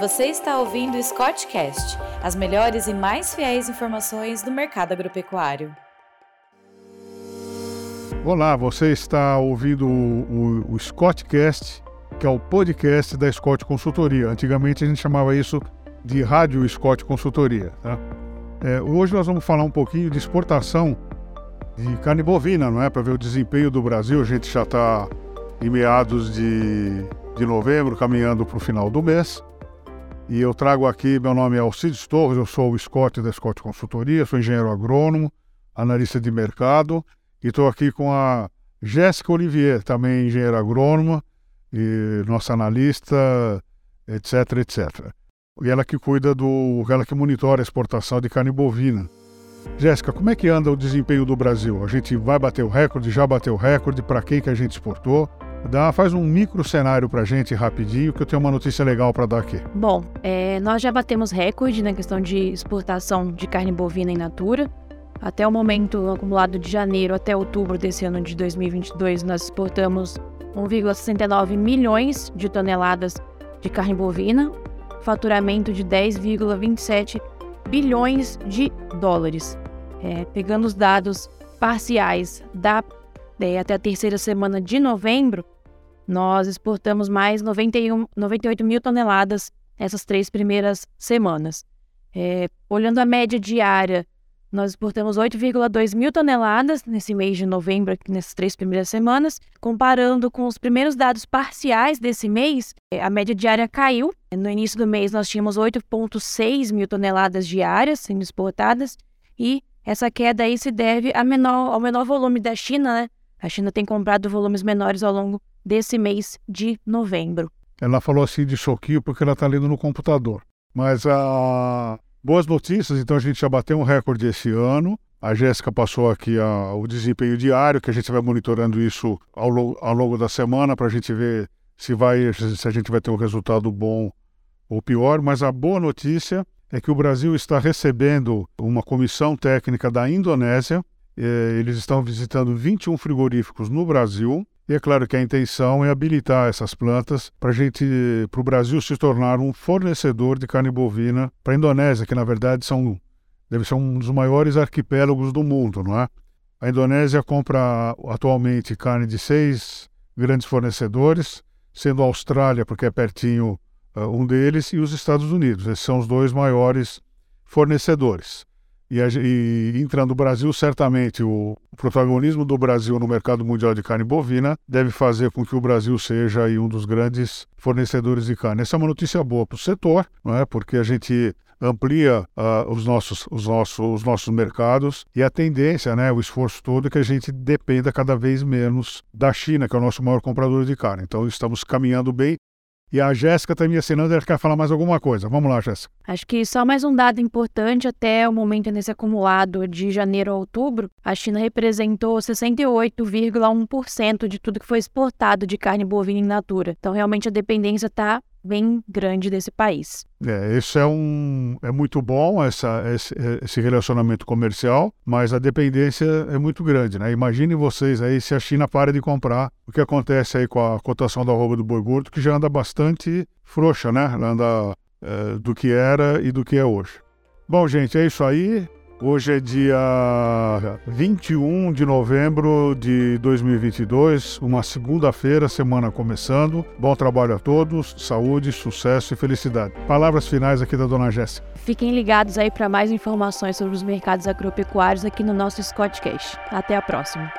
Você está ouvindo o Scottcast, as melhores e mais fiéis informações do mercado agropecuário. Olá, você está ouvindo o, o, o Scottcast, que é o podcast da Scott Consultoria. Antigamente a gente chamava isso de Rádio Scott Consultoria. Tá? É, hoje nós vamos falar um pouquinho de exportação de carne bovina, não é? Para ver o desempenho do Brasil. A gente já está em meados de, de novembro, caminhando para o final do mês. E eu trago aqui, meu nome é Alcides Torres, eu sou o Scott da Scott Consultoria, sou engenheiro agrônomo, analista de mercado, e estou aqui com a Jéssica Olivier, também engenheira agrônoma, e nossa analista, etc, etc. E ela que cuida do, ela que monitora a exportação de carne bovina. Jéssica, como é que anda o desempenho do Brasil? A gente vai bater o recorde, já bateu o recorde, para quem que a gente exportou? Dá, faz um micro cenário para a gente rapidinho, que eu tenho uma notícia legal para dar aqui. Bom, é, nós já batemos recorde na questão de exportação de carne bovina in natura. Até o momento acumulado de janeiro até outubro desse ano de 2022, nós exportamos 1,69 milhões de toneladas de carne bovina, faturamento de 10,27 bilhões de dólares. É, pegando os dados parciais da é, até a terceira semana de novembro, nós exportamos mais 91, 98 mil toneladas nessas três primeiras semanas. É, olhando a média diária nós exportamos 8,2 mil toneladas nesse mês de novembro, nessas três primeiras semanas. Comparando com os primeiros dados parciais desse mês, é, a média diária caiu. No início do mês, nós tínhamos 8,6 mil toneladas diárias sendo exportadas. E essa queda aí se deve menor, ao menor volume da China, né? A China tem comprado volumes menores ao longo desse mês de novembro. Ela falou assim de choquinho porque ela está lendo no computador. Mas a Boas notícias, então a gente já bateu um recorde esse ano. A Jéssica passou aqui a, o desempenho diário, que a gente vai monitorando isso ao, ao longo da semana para a gente ver se, vai, se a gente vai ter um resultado bom ou pior. Mas a boa notícia é que o Brasil está recebendo uma comissão técnica da Indonésia. Eh, eles estão visitando 21 frigoríficos no Brasil e é claro que a intenção é habilitar essas plantas para o Brasil se tornar um fornecedor de carne bovina para a Indonésia, que na verdade são, deve ser um dos maiores arquipélagos do mundo, não é? A Indonésia compra atualmente carne de seis grandes fornecedores, sendo a Austrália, porque é pertinho uh, um deles, e os Estados Unidos. Esses são os dois maiores fornecedores. E, e, entrando o Brasil, certamente o, o, protagonismo do Brasil no mercado mundial de carne bovina deve fazer com que o Brasil seja aí, um dos grandes fornecedores de carne. Essa é uma notícia boa para o setor, não é? porque a gente amplia uh, os, nossos, os, nossos, os nossos mercados e a tendência, né, o esforço todo é que a gente dependa cada vez menos da China, que é o nosso maior comprador de carne. Então estamos caminhando bem e a Jéssica está me assinando, ela quer falar mais alguma coisa. Vamos lá, Jéssica. Acho que só mais um dado importante, até o momento nesse acumulado de janeiro a outubro, a China representou 68,1% de tudo que foi exportado de carne bovina in natura. Então, realmente, a dependência está bem grande desse país. É, isso é um é muito bom essa esse, esse, relacionamento comercial, mas a dependência é muito grande, né? Imaginem vocês aí se a China para de comprar, o que acontece aí com a cotação da arroba do boi gordo, que já anda bastante frouxa, né? Anda é, do que era e do que é hoje. Bom, gente, é isso aí. Hoje é dia 21 de novembro de 2022, uma segunda-feira, semana começando. Bom trabalho a todos, saúde, sucesso e felicidade. Palavras finais aqui da dona Jéssica. Fiquem ligados aí para mais informações sobre os mercados agropecuários aqui no nosso Scottcast. Até a próxima.